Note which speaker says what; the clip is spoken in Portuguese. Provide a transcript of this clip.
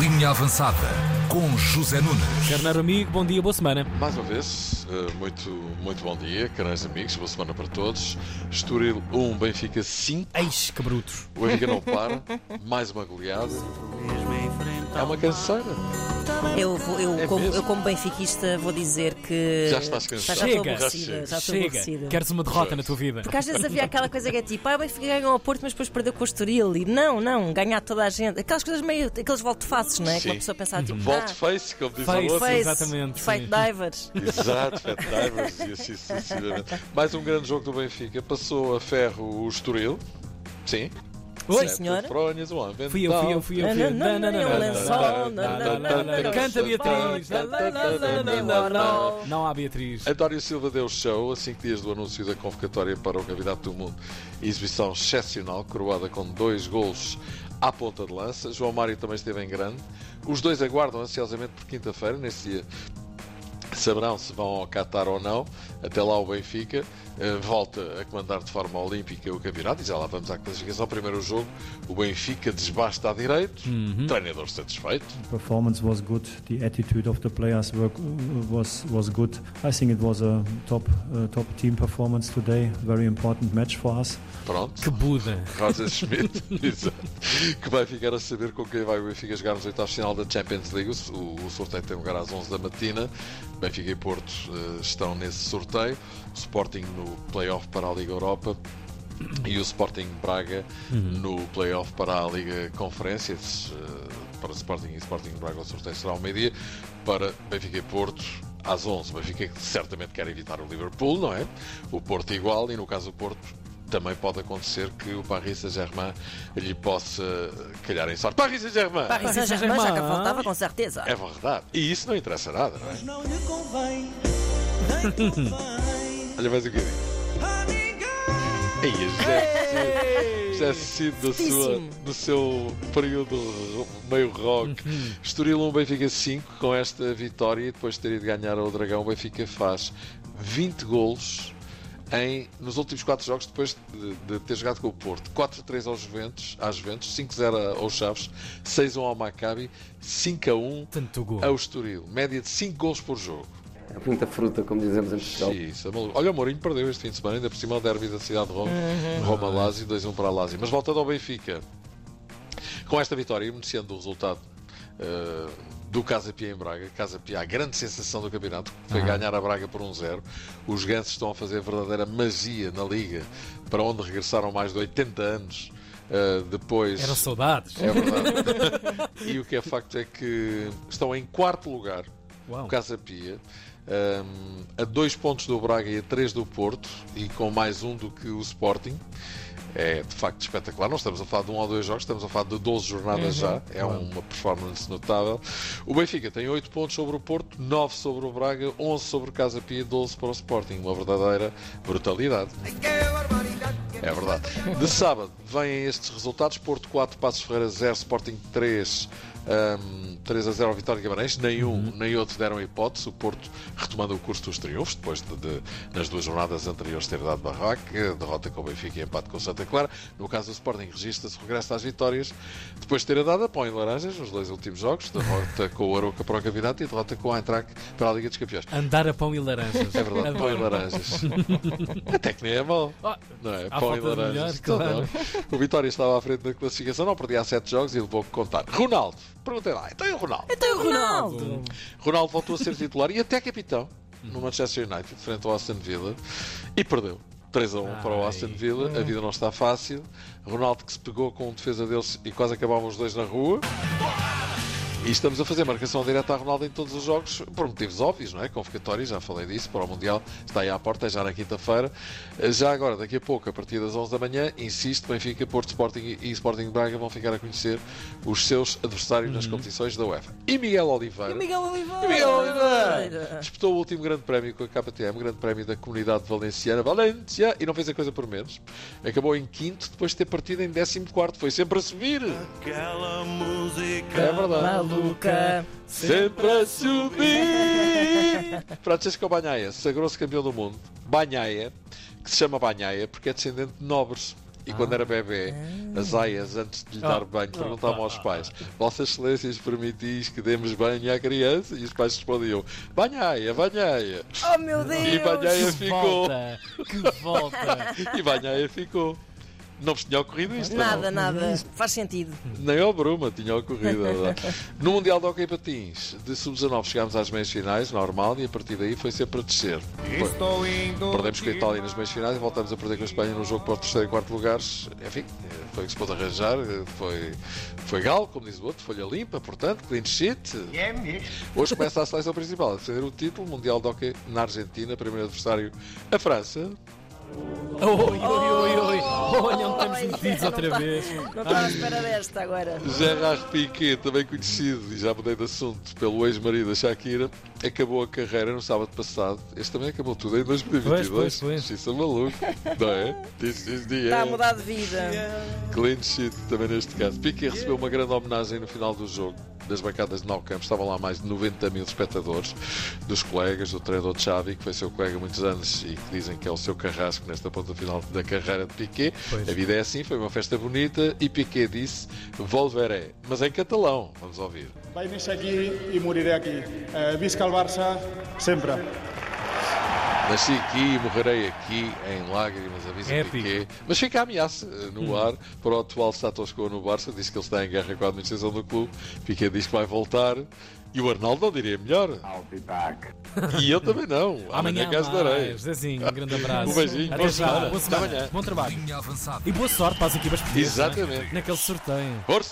Speaker 1: Linha Avançada com José Nunes.
Speaker 2: Carneiro amigo, bom dia, boa semana.
Speaker 3: Mais uma vez, eh, muito, muito bom dia, caros amigos, boa semana para todos. Estoril 1, Benfica 5.
Speaker 2: Eis que brutos.
Speaker 3: O Benfica não para, mais uma goleada. É uma canseira.
Speaker 4: Eu, vou- eu,
Speaker 3: É
Speaker 4: como, eu, como benfiquista, vou dizer que.
Speaker 3: Já estás cansado.
Speaker 4: Já, já estou
Speaker 2: Chega.
Speaker 4: aborrecida. Já estou
Speaker 2: Chega.
Speaker 4: aborrecida.
Speaker 2: Queres uma derrota na tua vida?
Speaker 4: Porque às vezes havia aquela coisa que é tipo, ah, o Benfica ganhou ao Porto, mas depois perdeu com o Estoril. E não, não, ganhar toda a gente. Aquelas coisas meio. aqueles volte-faces, não é? Que uma pessoa pensa tipo,
Speaker 3: Volte
Speaker 4: ah,
Speaker 3: face, como diz o
Speaker 2: Face.
Speaker 3: outro.
Speaker 4: face,
Speaker 2: exatamente,
Speaker 4: Fight divers.
Speaker 3: Exato, Fat Divers e assim sucessivamente. Mais um grande jogo do Benfica. Passou a ferro o Estoril. Sim.
Speaker 2: Oi,
Speaker 4: senhora.
Speaker 3: Um.
Speaker 2: Fui eu, fui eu, fui eu. fui eu.
Speaker 4: Não, não, não,
Speaker 2: Não,
Speaker 4: um lençol,
Speaker 2: Canta Beatriz.
Speaker 4: não, não, não, não, não.
Speaker 2: Não há Beatriz.
Speaker 3: António Silva deu show a 5 dias do anúncio da convocatória para o Candidato do Mundo. Exibição excepcional, coroada com dois golos à ponta de lança. João Mário também esteve em grande. Os dois aguardam ansiosamente por quinta-feira, nesse dia saberão se vão ao Qatar ou não. Até lá o Benfica eh, volta a comandar de forma olímpica o campeonato e já lá vamos à classificação. Primeiro jogo, o Benfica desbasta a direito, treinador satisfeito.
Speaker 5: performance was good. The attitude of the players were, was was good. I think it was a top uh, top team performance today. Very important match for us.
Speaker 3: Pronto.
Speaker 2: Que Buda.
Speaker 3: Roger Schmidt, exato, que vai ficar a saber com quem vai o Benfica jogar nos oitavos final da Champions League. O, o sorteio tem lugar às 11 da matina. Benfica e Porto eh, estão nesse sorteio. O Sporting no play-off para a Liga Europa e o Sporting Braga no play-off para a Liga Conferências. eh, para Sporting e Sporting Braga o sorteio será ao meio-dia. Para Benfica e Porto às 11. O Benfica certamente quer evitar o Liverpool, não é? O Porto igual e no caso do Porto também pode acontecer que o Paris Saint-Germain lhe possa calhar em sorte. Paris Saint-Germain!
Speaker 4: Paris Saint-Germain já
Speaker 2: Saint-Germain.
Speaker 4: faltava, com certeza.
Speaker 3: É verdade. E isso não interessa nada, não é?
Speaker 6: não lhe convém, nem convém
Speaker 3: Olha mais um bocadinho.
Speaker 6: a ninguém.
Speaker 3: Ei, José, José Cid no, sua, no seu período meio rock. Estoril 1, Benfica 5. Com esta vitória e depois de ter ido ganhar ao Dragão, o Benfica faz 20 golos em, nos últimos 4 jogos depois de, de ter jogado com o Porto. 4-3 aos Juventus, às Juventus, 5-0 aos Chaves, 6-1 ao Maccabi, 5-1
Speaker 2: Tanto gol.
Speaker 3: ao Estoril. Média de 5 golos por jogo.
Speaker 7: É muita fruta, como dizemos em Portugal.
Speaker 3: Isso, é. Olha, o Mourinho perdeu este fim de semana, ainda por cima o derby da cidade de Roma, Roma Lazio, 2-1 para a Lazio. Mas voltando ao Benfica, com esta vitória, e beneficiando do resultado eh, do Casa Pia em Braga, Casa Pia, a grande sensação do campeonato, que foi ganhar a Braga por 1-0. Os gansos estão a fazer verdadeira magia na Liga, para onde regressaram mais de 80 anos. eh, depois
Speaker 2: Eram saudades.
Speaker 3: é verdade. e o que é facto é que estão em quarto lugar,
Speaker 2: Uau.
Speaker 3: o Casa Pia, hum, a dois pontos do Braga e a três do Porto, e com mais um do que o Sporting. É de facto espetacular. Não estamos a falar de um ou dois jogos, estamos a falar de 12 jornadas já. É uma performance notável. O Benfica tem 8 pontos sobre o Porto, 9 sobre o Braga, 11 sobre o Casa Pia e 12 para o Sporting. Uma verdadeira brutalidade. É verdade. De sábado vêm estes resultados: Porto 4, Passos Ferreira 0, Sporting 3, hum, 3 a 0 ao Vitória de Guimarães. Nenhum nem outro deram hipótese. O Porto retomando o curso dos triunfos, depois de, de, nas duas jornadas anteriores ter dado barraca, derrota com o Benfica e empate com o Santa Clara. No caso do Sporting, registra-se regresso às vitórias, depois de ter dado a pão em laranjas nos dois últimos jogos, derrota com o Aroca para o campeonato e derrota com o Eintracht para a Liga dos Campeões.
Speaker 2: Andar a pão e laranjas.
Speaker 3: É verdade, pão e
Speaker 2: Adoro.
Speaker 3: laranjas. Até que nem é mau.
Speaker 2: Ah,
Speaker 3: Não é? Pão e laranjas.
Speaker 2: melhor, claro.
Speaker 3: Então, não. O Vitória estava à frente da classificação, não perdia há 7 jogos e ele vou contar. Ronaldo, perguntei lá, então e o Ronaldo?
Speaker 4: Então o Ronaldo.
Speaker 3: Ronaldo voltou a ser titular e até capitão no Manchester United, frente ao Aston Villa, e perdeu. 3 a 1 para o
Speaker 2: Ai.
Speaker 3: Aston Villa, a vida não está fácil. Ronaldo que se pegou com um defesa deles e quase acabavam os dois na rua. E estamos a fazer marcação direta a Ronaldo em todos os jogos, por motivos óbvios, não é? Convocatórios, já falei disso, para o Mundial está aí à porta, é já na quinta-feira. Já agora, daqui a pouco, a partir das 11 da manhã, insisto, Benfica, Porto Sporting e Sporting Braga vão ficar a conhecer os seus adversários nas competições da UEFA. E Miguel Oliveira.
Speaker 4: Miguel Oliveira.
Speaker 3: E Miguel Oliveira disputou o último grande prémio com a KTM, grande prémio da comunidade valenciana, Valência, e não fez a coisa por menos. Acabou em quinto, depois de ter partido em décimo quarto. Foi sempre a subir.
Speaker 6: Aquela música
Speaker 3: É verdade.
Speaker 4: Maluca.
Speaker 3: Sempre a subir! Francesco Banhaia sagrou-se campeão do mundo. Banhaia, que se chama Banhaia porque é descendente de nobres. E quando era bebê, as aias, antes de lhe dar banho, perguntavam aos pais: Vossas Excelências permitis que demos banho à criança? E os pais respondiam: Banhaia, banhaia.
Speaker 4: Oh meu
Speaker 3: E
Speaker 4: Deus!
Speaker 3: banhaia
Speaker 2: Que
Speaker 3: ficou.
Speaker 2: volta! Que volta!
Speaker 3: E banhaia ficou. Não vos tinha ocorrido isto?
Speaker 4: Nada,
Speaker 3: não?
Speaker 4: nada. Faz sentido.
Speaker 3: Nem ao Bruma tinha ocorrido. é verdade. no Mundial de Hockey Patins, de sub-19 chegámos às meias finais, normal, e a partir daí foi sempre a descer. Perdemos com a Itália nas meias finais e voltamos a perder com a Espanha no jogo para o terceiro e quarto lugares. Enfim, foi o que se pôde arranjar. Foi, foi galo, como diz o outro, folha limpa, portanto, clean sheet. Hoje começa a seleção principal a defender o título Mundial de Hockey na Argentina, primeiro adversário a França.
Speaker 2: Oi, oi, oi, oi! Olha, onde estamos metidos outra vez.
Speaker 4: Não estava à espera desta agora.
Speaker 3: Gerard Piquet, também conhecido, e já mudei de assunto, pelo ex-marido da Shakira, acabou a carreira no sábado passado. Este também acabou tudo em 2022.
Speaker 2: Pois, pois, pois.
Speaker 3: Isso é maluco, não é? This is the
Speaker 4: Está a mudar de vida.
Speaker 3: Clean sheet também neste caso. Piquet recebeu uma grande homenagem no final do jogo das bancadas de Nou Campo. Estavam lá mais de 90 mil espectadores, dos colegas, do treinador Xavi, que foi seu colega há muitos anos e que dizem que é o seu carrasco nesta ponta final da carreira de Piquet.
Speaker 2: Pois.
Speaker 3: A vida é assim, foi uma festa bonita e Piquet disse Volveré, mas em catalão. Vamos ouvir.
Speaker 8: Néixer aqui i moriré aqui. Eh, visca el Barça sempre.
Speaker 3: Nasci aqui e morrerei aqui em lágrimas, avisa
Speaker 2: Épico.
Speaker 3: Piquet. Mas fica a ameaça eh, no ar para o atual Status Quo no Barça. Diz que ele está em guerra com a administração do clube. Piquet diz que vai voltar. E o Arnaldo não diria melhor.
Speaker 7: I'll be back.
Speaker 3: E eu também não. Amanhã,
Speaker 2: Amanhã
Speaker 3: cá estarei.
Speaker 2: Zezinho, um grande abraço.
Speaker 3: Um beijinho,
Speaker 2: Até
Speaker 3: boa semana.
Speaker 2: Boa semana.
Speaker 3: amanhã.
Speaker 2: Bom trabalho. E boa sorte para as equipas portuguesas. não é?
Speaker 3: Exatamente.
Speaker 2: Naquele sorteio.
Speaker 3: Força!